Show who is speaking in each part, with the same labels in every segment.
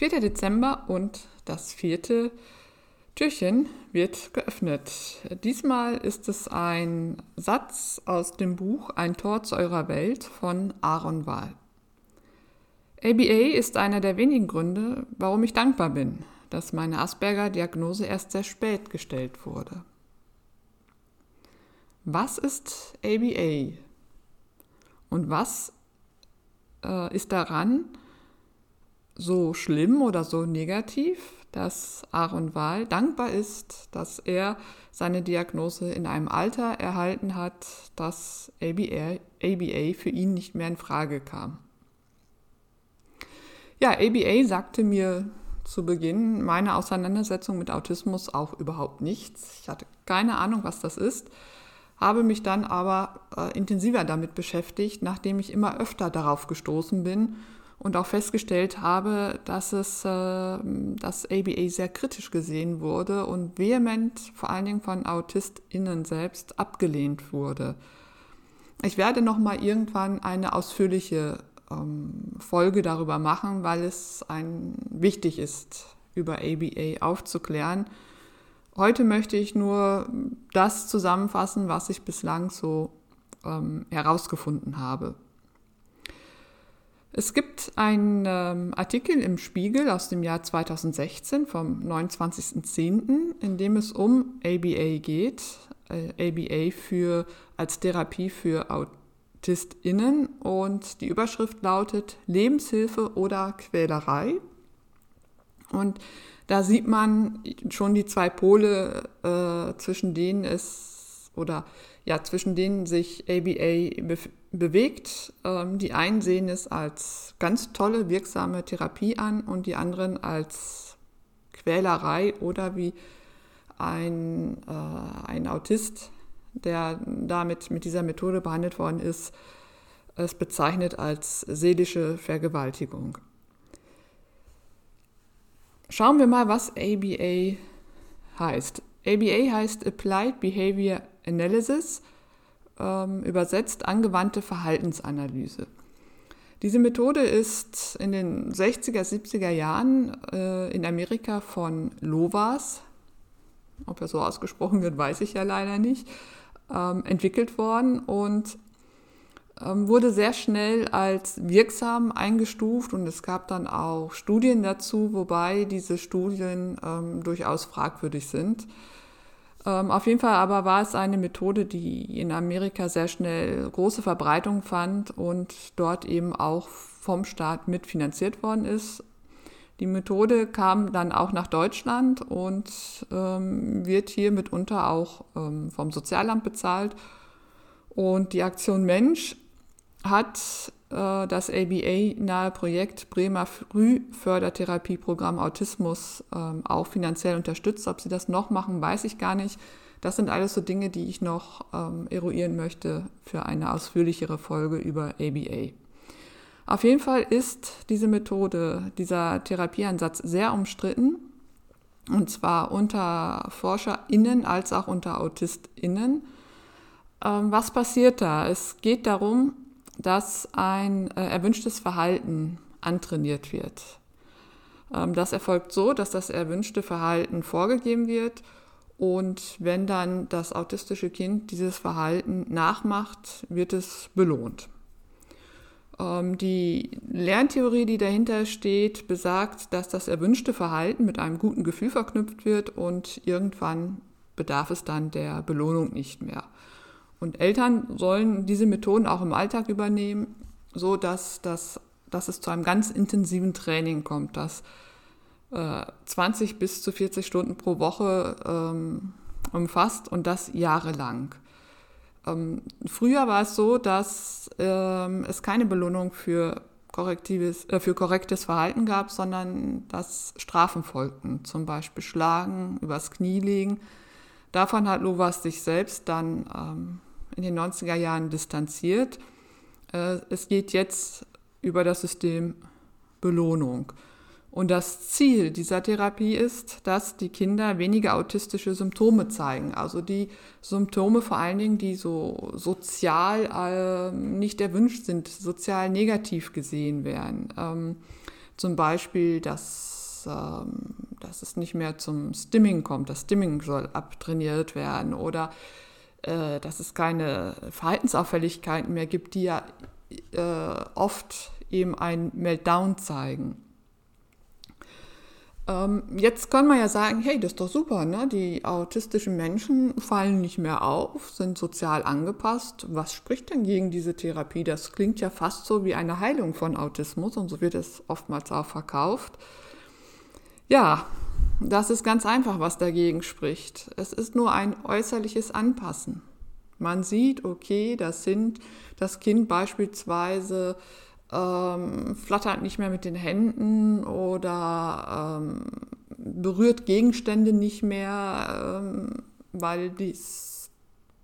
Speaker 1: 4. Dezember und das vierte Türchen wird geöffnet. Diesmal ist es ein Satz aus dem Buch Ein Tor zu eurer Welt von Aaron Wahl. ABA ist einer der wenigen Gründe, warum ich dankbar bin, dass meine Asperger-Diagnose erst sehr spät gestellt wurde. Was ist ABA? Und was äh, ist daran so schlimm oder so negativ, dass Aaron Wahl dankbar ist, dass er seine Diagnose in einem Alter erhalten hat, dass ABA, ABA für ihn nicht mehr in Frage kam. Ja, ABA sagte mir zu Beginn meiner Auseinandersetzung mit Autismus auch überhaupt nichts. Ich hatte keine Ahnung, was das ist, habe mich dann aber äh, intensiver damit beschäftigt, nachdem ich immer öfter darauf gestoßen bin und auch festgestellt habe, dass es, äh, dass ABA sehr kritisch gesehen wurde und vehement vor allen Dingen von AutistInnen selbst abgelehnt wurde. Ich werde noch mal irgendwann eine ausführliche ähm, Folge darüber machen, weil es ein, wichtig ist, über ABA aufzuklären. Heute möchte ich nur das zusammenfassen, was ich bislang so ähm, herausgefunden habe. Es gibt einen ähm, Artikel im Spiegel aus dem Jahr 2016 vom 29.10., in dem es um ABA geht, äh, ABA für, als Therapie für AutistInnen und die Überschrift lautet Lebenshilfe oder Quälerei. Und da sieht man schon die zwei Pole, äh, zwischen denen es oder ja, zwischen denen sich ABA be bewegt. Ähm, die einen sehen es als ganz tolle, wirksame Therapie an und die anderen als Quälerei oder wie ein, äh, ein Autist, der damit mit dieser Methode behandelt worden ist, es bezeichnet als seelische Vergewaltigung. Schauen wir mal, was ABA heißt. ABA heißt Applied Behavior Analysis, ähm, übersetzt angewandte Verhaltensanalyse. Diese Methode ist in den 60er, 70er Jahren äh, in Amerika von Lovas, ob er so ausgesprochen wird, weiß ich ja leider nicht, ähm, entwickelt worden und ähm, wurde sehr schnell als wirksam eingestuft und es gab dann auch Studien dazu, wobei diese Studien ähm, durchaus fragwürdig sind. Ähm, auf jeden Fall aber war es eine Methode, die in Amerika sehr schnell große Verbreitung fand und dort eben auch vom Staat mitfinanziert worden ist. Die Methode kam dann auch nach Deutschland und ähm, wird hier mitunter auch ähm, vom Sozialamt bezahlt. Und die Aktion Mensch hat das ABA-nahe Projekt Bremer Frühfördertherapieprogramm Autismus ähm, auch finanziell unterstützt. Ob sie das noch machen, weiß ich gar nicht. Das sind alles so Dinge, die ich noch ähm, eruieren möchte für eine ausführlichere Folge über ABA. Auf jeden Fall ist diese Methode, dieser Therapieansatz sehr umstritten. Und zwar unter ForscherInnen als auch unter AutistInnen. Ähm, was passiert da? Es geht darum, dass ein äh, erwünschtes Verhalten antrainiert wird. Ähm, das erfolgt so, dass das erwünschte Verhalten vorgegeben wird und wenn dann das autistische Kind dieses Verhalten nachmacht, wird es belohnt. Ähm, die Lerntheorie, die dahinter steht, besagt, dass das erwünschte Verhalten mit einem guten Gefühl verknüpft wird und irgendwann bedarf es dann der Belohnung nicht mehr. Und Eltern sollen diese Methoden auch im Alltag übernehmen, so dass, dass, dass es zu einem ganz intensiven Training kommt, dass äh, 20 bis zu 40 Stunden pro Woche ähm, umfasst und das jahrelang. Ähm, früher war es so, dass ähm, es keine Belohnung für, korrektives, äh, für korrektes Verhalten gab, sondern dass Strafen folgten, zum Beispiel Schlagen, übers Knie legen. Davon hat Lovas sich selbst dann ähm, in den 90er Jahren distanziert. Äh, es geht jetzt über das System Belohnung. Und das Ziel dieser Therapie ist, dass die Kinder weniger autistische Symptome zeigen. Also die Symptome vor allen Dingen, die so sozial äh, nicht erwünscht sind, sozial negativ gesehen werden. Ähm, Zum Beispiel, dass, ähm, dass es nicht mehr zum Stimming kommt. Das Stimming soll abtrainiert werden oder äh, dass es keine Verhaltensauffälligkeiten mehr gibt, die ja äh, oft eben ein Meltdown zeigen. Ähm, jetzt kann man ja sagen, hey, das ist doch super, ne? die autistischen Menschen fallen nicht mehr auf, sind sozial angepasst. Was spricht denn gegen diese Therapie? Das klingt ja fast so wie eine Heilung von Autismus und so wird es oftmals auch verkauft. Ja, das ist ganz einfach, was dagegen spricht. Es ist nur ein äußerliches Anpassen. Man sieht, okay, das sind das Kind beispielsweise ähm, flattert nicht mehr mit den Händen oder ähm, berührt Gegenstände nicht mehr, ähm, weil, dies,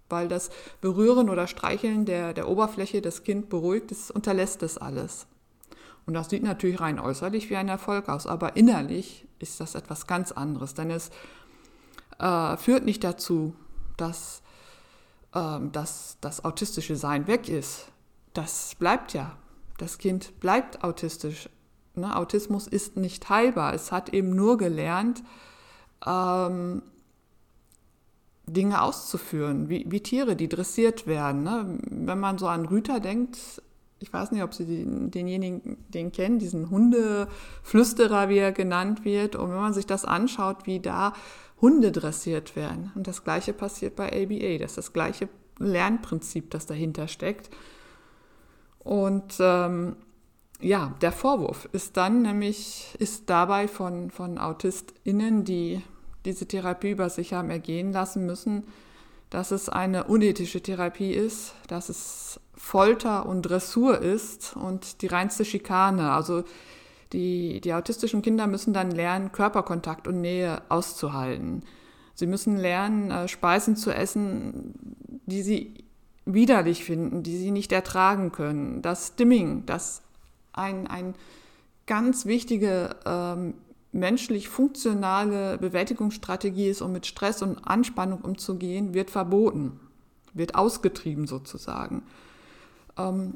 Speaker 1: weil das Berühren oder Streicheln der, der Oberfläche das Kind beruhigt, es unterlässt das alles. Und das sieht natürlich rein äußerlich wie ein Erfolg aus, aber innerlich ist das etwas ganz anderes, denn es äh, führt nicht dazu, dass, äh, dass das autistische Sein weg ist. Das bleibt ja das Kind bleibt autistisch. Ne? Autismus ist nicht heilbar. Es hat eben nur gelernt, ähm, Dinge auszuführen, wie, wie, Tiere, die dressiert werden. Ne? Wenn man so an Rüter denkt, ich weiß nicht, ob Sie den, denjenigen, den kennen, diesen Hundeflüsterer, wie er genannt wird. Und wenn man sich das anschaut, wie da Hunde dressiert werden. Und das Gleiche passiert bei ABA. Das ist das gleiche Lernprinzip, das dahinter steckt. Und ähm, ja, der Vorwurf ist dann nämlich, ist dabei von, von AutistInnen, die diese Therapie über sich haben ergehen lassen müssen, dass es eine unethische Therapie ist, dass es Folter und Dressur ist und die reinste Schikane. Also die, die autistischen Kinder müssen dann lernen, Körperkontakt und Nähe auszuhalten. Sie müssen lernen, äh, Speisen zu essen, die sie widerlich finden, die sie nicht ertragen können. Das Stimming, das ein, ein ganz wichtige ähm, menschlich funktionale Bewältigungsstrategie ist, um mit Stress und Anspannung umzugehen, wird verboten, wird ausgetrieben sozusagen. Ähm,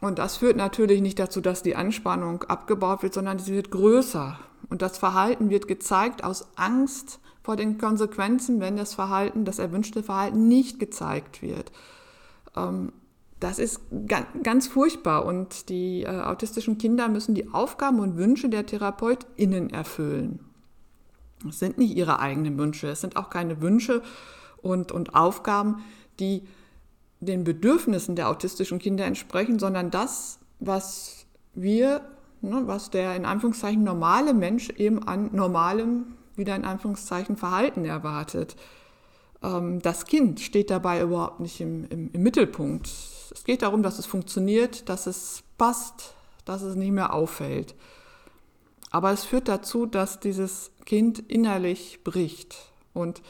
Speaker 1: und das führt natürlich nicht dazu, dass die Anspannung abgebaut wird, sondern sie wird größer. Und das Verhalten wird gezeigt aus Angst vor den Konsequenzen, wenn das Verhalten, das erwünschte Verhalten nicht gezeigt wird. Ähm, das ist ganz furchtbar und die äh, autistischen Kinder müssen die Aufgaben und Wünsche der TherapeutInnen erfüllen. Es sind nicht ihre eigenen Wünsche, es sind auch keine Wünsche und, und Aufgaben, die den Bedürfnissen der autistischen Kinder entsprechen, sondern das, was wir, ne, was der in Anführungszeichen normale Mensch eben an normalem, wieder in Anführungszeichen Verhalten erwartet. Ähm, das Kind steht dabei überhaupt nicht im, im, im Mittelpunkt. Es geht darum, dass es funktioniert, dass es passt, dass es nicht mehr auffällt. Aber es führt dazu, dass dieses Kind innerlich bricht und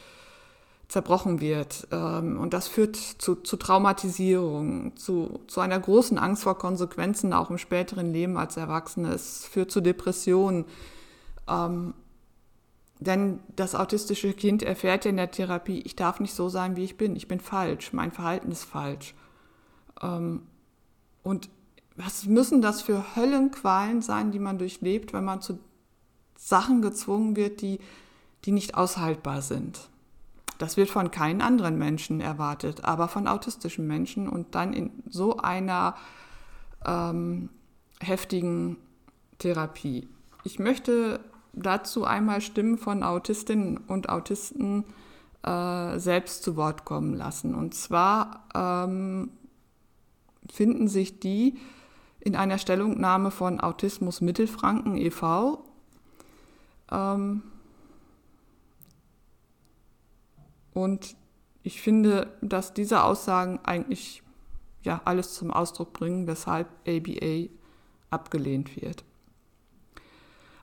Speaker 1: zerbrochen wird. Ähm, und das führt zu, zu Traumatisierung, zu, zu, einer großen Angst vor Konsequenzen auch im späteren Leben als Erwachsene. Es führt zu Depressionen. Ähm, denn das autistische Kind erfährt ja in der Therapie, ich darf nicht so sein, wie ich bin. Ich bin falsch. Mein Verhalten ist falsch. Ähm, und was müssen das für Höllenqualen sein, die man durchlebt, wenn man zu Sachen gezwungen wird, die, die nicht aushaltbar sind? Das wird von keinen anderen Menschen erwartet, aber von autistischen Menschen und dann in so einer ähm, heftigen Therapie. Ich möchte dazu einmal Stimmen von Autistinnen und Autisten äh, selbst zu Wort kommen lassen. Und zwar ähm, finden sich die in einer Stellungnahme von Autismus Mittelfranken e.V. Ähm, und ich finde, dass diese Aussagen eigentlich ja, alles zum Ausdruck bringen, weshalb ABA abgelehnt wird.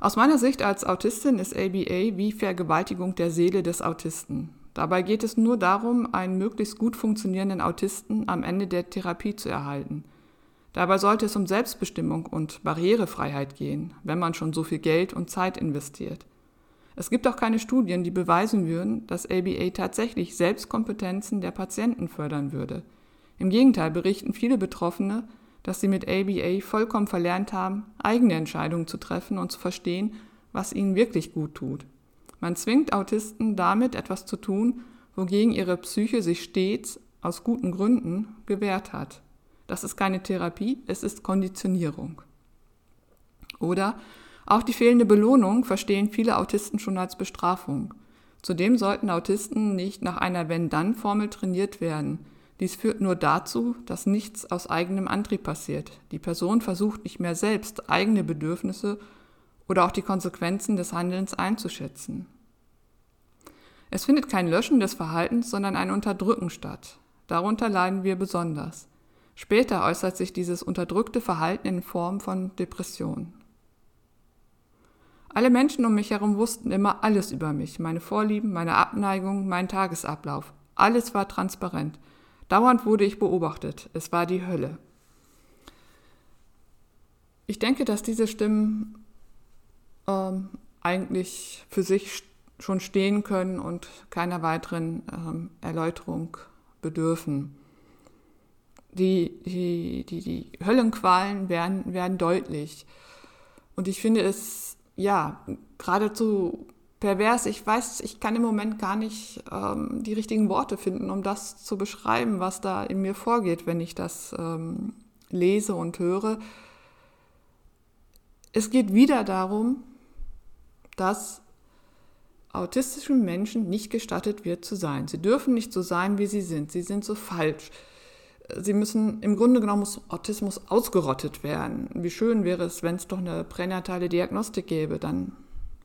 Speaker 1: Aus meiner Sicht als Autistin ist ABA wie Vergewaltigung der Seele des Autisten. Dabei geht es nur darum, einen möglichst gut funktionierenden Autisten am Ende der Therapie zu erhalten. Dabei sollte es um Selbstbestimmung und Barrierefreiheit gehen, wenn man schon so viel Geld und Zeit investiert. Es gibt auch keine Studien, die beweisen würden, dass ABA tatsächlich Selbstkompetenzen der Patienten fördern würde. Im Gegenteil berichten viele Betroffene, dass sie mit ABA vollkommen verlernt haben, eigene Entscheidungen zu treffen und zu verstehen, was ihnen wirklich gut tut. Man zwingt Autisten damit etwas zu tun, wogegen ihre Psyche sich stets aus guten Gründen gewehrt hat. Das ist keine Therapie, es ist Konditionierung. Oder auch die fehlende Belohnung verstehen viele Autisten schon als Bestrafung. Zudem sollten Autisten nicht nach einer Wenn-Dann-Formel trainiert werden. Dies führt nur dazu, dass nichts aus eigenem Antrieb passiert. Die Person versucht nicht mehr selbst eigene Bedürfnisse oder auch die Konsequenzen des Handelns einzuschätzen. Es findet kein Löschen des Verhaltens, sondern ein Unterdrücken statt. Darunter leiden wir besonders. Später äußert sich dieses unterdrückte Verhalten in Form von Depression. Alle Menschen um mich herum wussten immer alles über mich, meine Vorlieben, meine Abneigung, meinen Tagesablauf. Alles war transparent. Dauernd wurde ich beobachtet. Es war die Hölle. Ich denke, dass diese Stimmen ähm, eigentlich für sich schon stehen können und keiner weiteren ähm, Erläuterung bedürfen. Die, die, die, die Höllenqualen werden, werden deutlich. Und ich finde es, ja, geradezu pervers. Ich weiß, ich kann im Moment gar nicht ähm, die richtigen Worte finden, um das zu beschreiben, was da in mir vorgeht, wenn ich das ähm, lese und höre. Es geht wieder darum, dass autistischen Menschen nicht gestattet wird zu sein. Sie dürfen nicht so sein, wie sie sind. Sie sind so falsch. Sie müssen, im Grunde genommen muss Autismus ausgerottet werden. Wie schön wäre es, wenn es doch eine pränatale Diagnostik gäbe, dann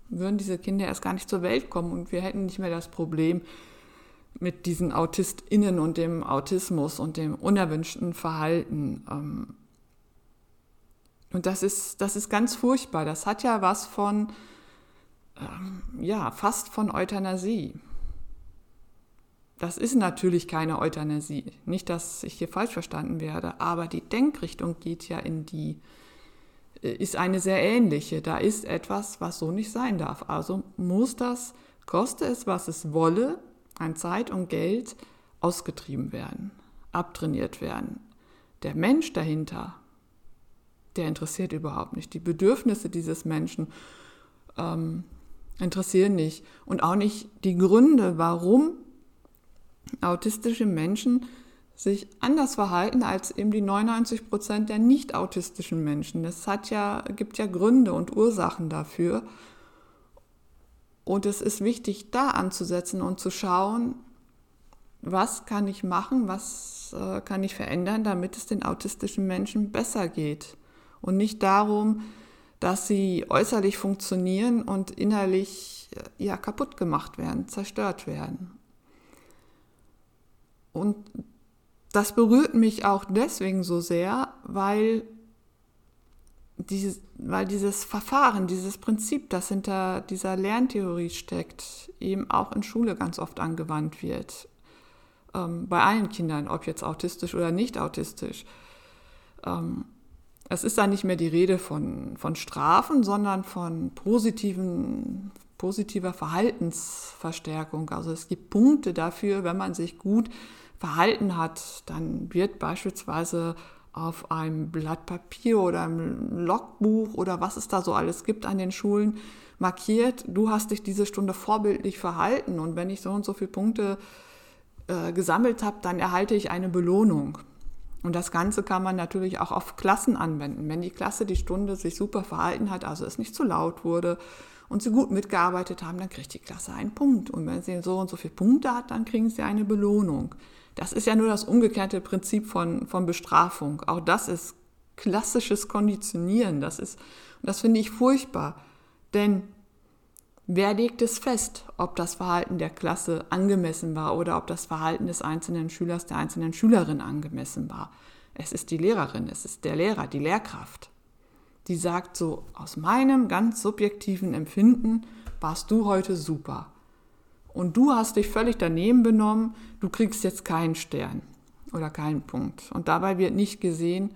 Speaker 1: würden diese Kinder erst gar nicht zur Welt kommen und wir hätten nicht mehr das Problem mit diesen AutistInnen und dem Autismus und dem unerwünschten Verhalten. Ähm. Und das ist, das ist ganz furchtbar. Das hat ja was von, ähm, ja, fast von Euthanasie. Das ist natürlich keine Euthanasie. Nicht, dass ich hier falsch verstanden werde, aber die Denkrichtung geht ja in die ist eine sehr ähnliche. Da ist etwas, was so nicht sein darf. Also muss das, koste es, was es wolle, an Zeit und Geld ausgetrieben werden, abtrainiert werden. Der Mensch dahinter, der interessiert überhaupt nicht. Die Bedürfnisse dieses Menschen ähm, interessieren nicht. Und auch nicht die Gründe, warum autistische Menschen sich anders verhalten als eben die 99 Prozent der nicht autistischen Menschen. Es hat ja, gibt ja Gründe und Ursachen dafür. Und es ist wichtig, da anzusetzen und zu schauen, was kann ich machen, was äh, kann ich verändern, damit es den autistischen Menschen besser geht. Und nicht darum, dass sie äußerlich funktionieren und innerlich äh, ja, kaputt gemacht werden, zerstört werden. Und das berührt mich auch deswegen so sehr, weil, dieses, weil dieses Verfahren, dieses Prinzip, das hinter dieser Lerntheorie steckt, eben auch in Schule ganz oft angewandt wird. Ähm, bei allen Kindern, ob jetzt autistisch oder nicht autistisch. Ähm, es ist da nicht mehr die Rede von, von Strafen, sondern von positiven, positiver Verhaltensverstärkung. Also es gibt Punkte dafür, wenn man sich gut verhalten hat, dann wird beispielsweise auf einem Blatt Papier oder einem Logbuch oder was es da so alles gibt an den Schulen markiert, du hast dich diese Stunde vorbildlich verhalten und wenn ich so und so viele Punkte äh, gesammelt habe, dann erhalte ich eine Belohnung. Und das Ganze kann man natürlich auch auf Klassen anwenden. Wenn die Klasse die Stunde sich super verhalten hat, also es nicht zu laut wurde und sie gut mitgearbeitet haben, dann kriegt die Klasse einen Punkt. Und wenn sie so und so viele Punkte hat, dann kriegen sie eine Belohnung. Das ist ja nur das umgekehrte Prinzip von, von Bestrafung. Auch das ist klassisches Konditionieren. Das ist, das finde ich furchtbar. Denn wer legt es fest, ob das Verhalten der Klasse angemessen war oder ob das Verhalten des einzelnen Schülers, der einzelnen Schülerin angemessen war? Es ist die Lehrerin, es ist der Lehrer, die Lehrkraft. Die sagt so, aus meinem ganz subjektiven Empfinden warst du heute super und du hast dich völlig daneben benommen, du kriegst jetzt keinen Stern oder keinen Punkt. Und dabei wird nicht gesehen,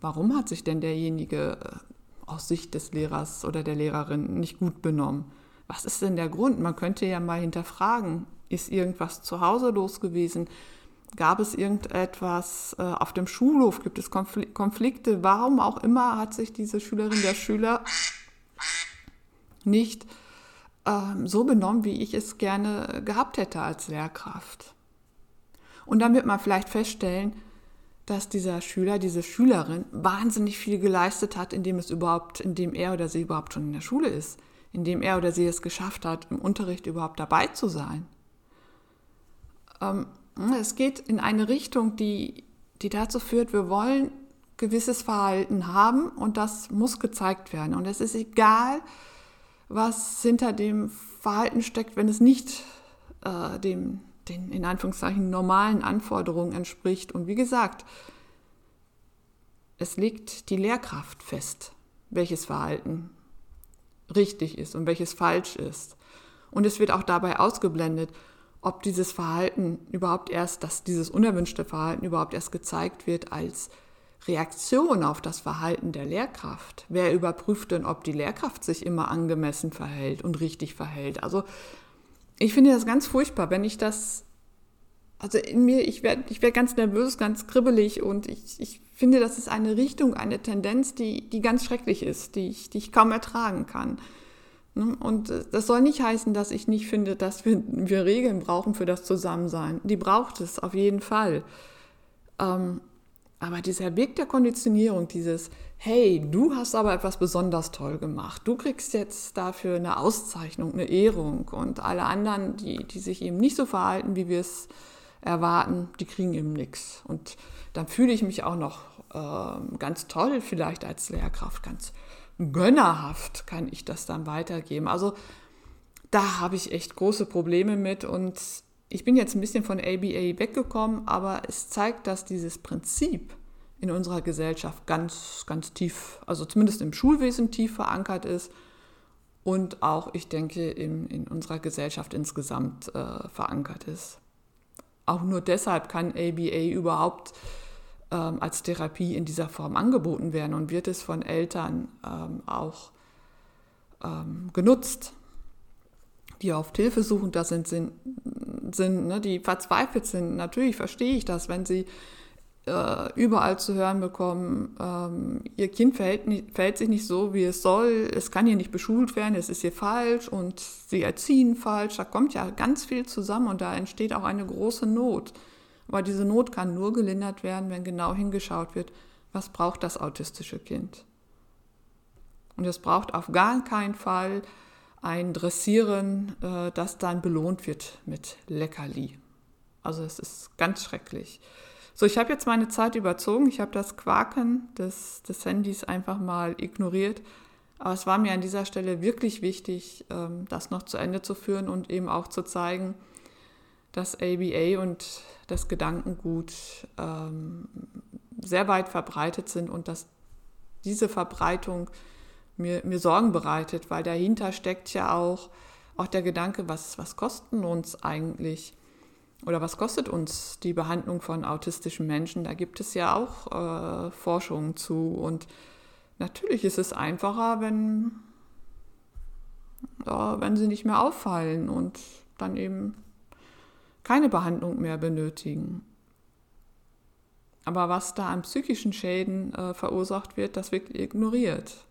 Speaker 1: warum hat sich denn derjenige äh, aus Sicht des Lehrers oder der Lehrerin nicht gut benommen? Was ist denn der Grund? Man könnte ja mal hinterfragen, ist irgendwas zu Hause los gewesen? Gab es irgendetwas äh, auf dem Schulhof? Gibt es Konflikte? Warum auch immer hat sich diese Schülerin, der Schüler nicht ähm, so benommen, wie ich es gerne gehabt hätte als Lehrkraft? Und dann wird man vielleicht feststellen, dass dieser Schüler, diese Schülerin wahnsinnig viel geleistet hat, indem es überhaupt, indem er oder sie überhaupt schon in der Schule ist, indem er oder sie es geschafft hat, im Unterricht überhaupt dabei zu sein. Ähm, es geht in eine Richtung, die, die dazu führt, wir wollen gewisses Verhalten haben und das muss gezeigt werden. Und es ist egal, was hinter dem Verhalten steckt, wenn es nicht äh, dem den in Anführungszeichen normalen Anforderungen entspricht. Und wie gesagt, es legt die Lehrkraft fest, welches Verhalten richtig ist und welches falsch ist. Und es wird auch dabei ausgeblendet, ob dieses Verhalten überhaupt erst, dass dieses unerwünschte Verhalten überhaupt erst gezeigt wird als Reaktion auf das Verhalten der Lehrkraft. Wer überprüft denn, ob die Lehrkraft sich immer angemessen verhält und richtig verhält? Also ich finde das ganz furchtbar, wenn ich das, also in mir, ich werde ich werd ganz nervös, ganz kribbelig und ich, ich finde, das ist eine Richtung, eine Tendenz, die, die ganz schrecklich ist, die ich, die ich kaum ertragen kann. Ne? Und das soll nicht heißen, dass ich nicht finde, dass wir, wir Regeln brauchen für das Zusammensein. Die braucht es auf jeden Fall. Ähm, aber dieser Weg der Konditionierung, dieses, hey, du hast aber etwas besonders toll gemacht, du kriegst jetzt dafür eine Auszeichnung, eine Ehrung und alle anderen, die, die sich eben nicht so verhalten, wie wir es erwarten, die kriegen eben nichts. Und dann fühle ich mich auch noch äh, ganz toll vielleicht als Lehrkraft, ganz gönnerhaft kann ich das dann weitergeben. Also da habe ich echt große Probleme mit und ich bin jetzt ein bisschen von ABA weggekommen, aber es zeigt, dass dieses Prinzip in unserer Gesellschaft ganz, ganz tief, also zumindest im Schulwesen tief verankert ist und auch, ich denke, in, in unserer Gesellschaft insgesamt äh, verankert ist. Auch nur deshalb kann ABA überhaupt ähm, als Therapie in dieser Form angeboten werden und wird es von Eltern ähm, auch ähm, genutzt die oft hilfesuchender sind, sind, sind ne, die verzweifelt sind. Natürlich verstehe ich das, wenn sie äh, überall zu hören bekommen, ähm, ihr Kind verhält, verhält, sich nicht so, wie es soll, es kann hier nicht beschult werden, es ist hier falsch und sie erziehen falsch. Da kommt ja ganz viel zusammen und da entsteht auch eine große Not. Aber diese Not kann nur gelindert werden, wenn genau hingeschaut wird, was braucht das autistische Kind. Und es braucht auf gar keinen Fall ein Dressieren, äh, das dann belohnt wird mit Leckerli. Also es ist ganz schrecklich. So, ich habe jetzt meine Zeit überzogen. Ich habe das Quaken des, des Handys einfach mal ignoriert. Aber es war mir an dieser Stelle wirklich wichtig, ähm, das noch zu Ende zu führen und eben auch zu zeigen, dass ABA und das Gedankengut ähm, sehr weit verbreitet sind und dass diese Verbreitung mir, mir Sorgen bereitet, weil dahinter steckt ja auch, auch der Gedanke, was, was kosten uns eigentlich oder was kostet uns die Behandlung von autistischen Menschen? Da gibt es ja auch äh, Forschungen zu und natürlich ist es einfacher, wenn, ja, wenn sie nicht mehr auffallen und dann eben keine Behandlung mehr benötigen. Aber was da an psychischen Schäden äh, verursacht wird, das wird ignoriert.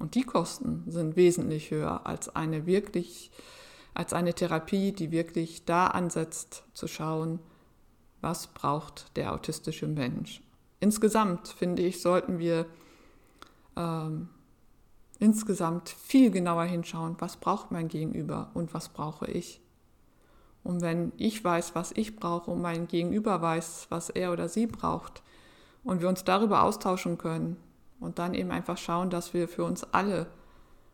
Speaker 1: Und die Kosten sind wesentlich höher als eine wirklich, als eine Therapie, die wirklich da ansetzt zu schauen, was braucht der autistische Mensch. Insgesamt finde ich, sollten wir ähm, insgesamt viel genauer hinschauen, was braucht mein Gegenüber und was brauche ich. Und wenn ich weiß, was ich brauche und mein Gegenüber weiß, was er oder sie braucht und wir uns darüber austauschen können, und dann eben einfach schauen, dass wir für uns alle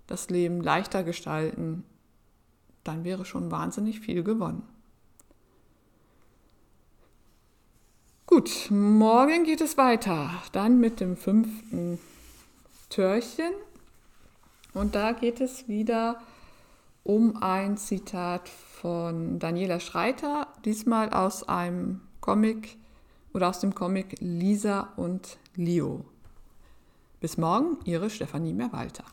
Speaker 1: das Leben leichter gestalten, dann wäre schon wahnsinnig viel gewonnen. Gut, morgen geht es weiter. Dann mit dem fünften Türchen. Und da geht es wieder um ein Zitat von Daniela Schreiter, diesmal aus einem Comic oder aus dem Comic Lisa und Leo. Bis morgen, Ihre Stefanie Mehrwalter.